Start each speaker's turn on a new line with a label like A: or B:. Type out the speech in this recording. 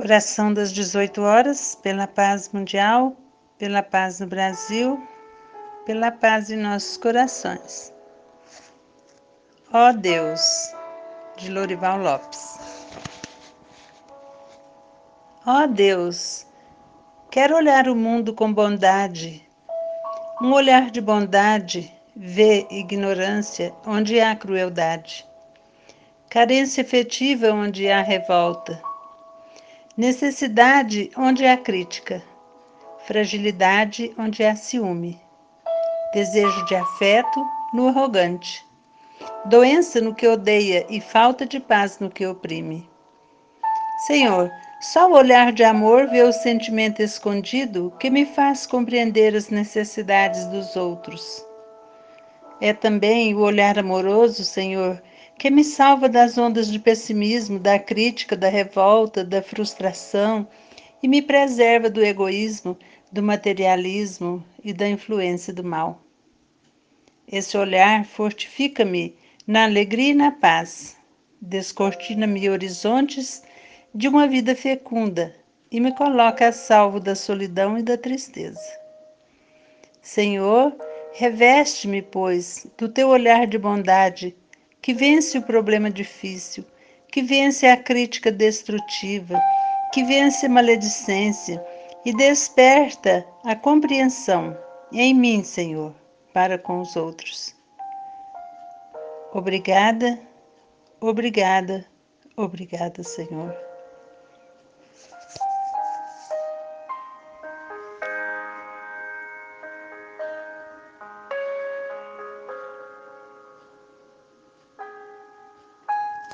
A: Oração das 18 horas, pela paz mundial, pela paz no Brasil, pela paz em nossos corações. Ó Deus, de Lorival Lopes. Ó Deus, quero olhar o mundo com bondade. Um olhar de bondade vê ignorância onde há crueldade, carência efetiva onde há revolta Necessidade onde há crítica, fragilidade onde há ciúme, desejo de afeto no arrogante, doença no que odeia e falta de paz no que oprime. Senhor, só o olhar de amor vê o sentimento escondido que me faz compreender as necessidades dos outros. É também o olhar amoroso, Senhor, que me salva das ondas de pessimismo, da crítica, da revolta, da frustração e me preserva do egoísmo, do materialismo e da influência do mal. Esse olhar fortifica-me na alegria e na paz, descortina-me horizontes de uma vida fecunda e me coloca a salvo da solidão e da tristeza. Senhor, reveste-me, pois, do teu olhar de bondade que vence o problema difícil, que vence a crítica destrutiva, que vence a maledicência e desperta a compreensão em mim, Senhor, para com os outros. Obrigada, obrigada, obrigada, Senhor.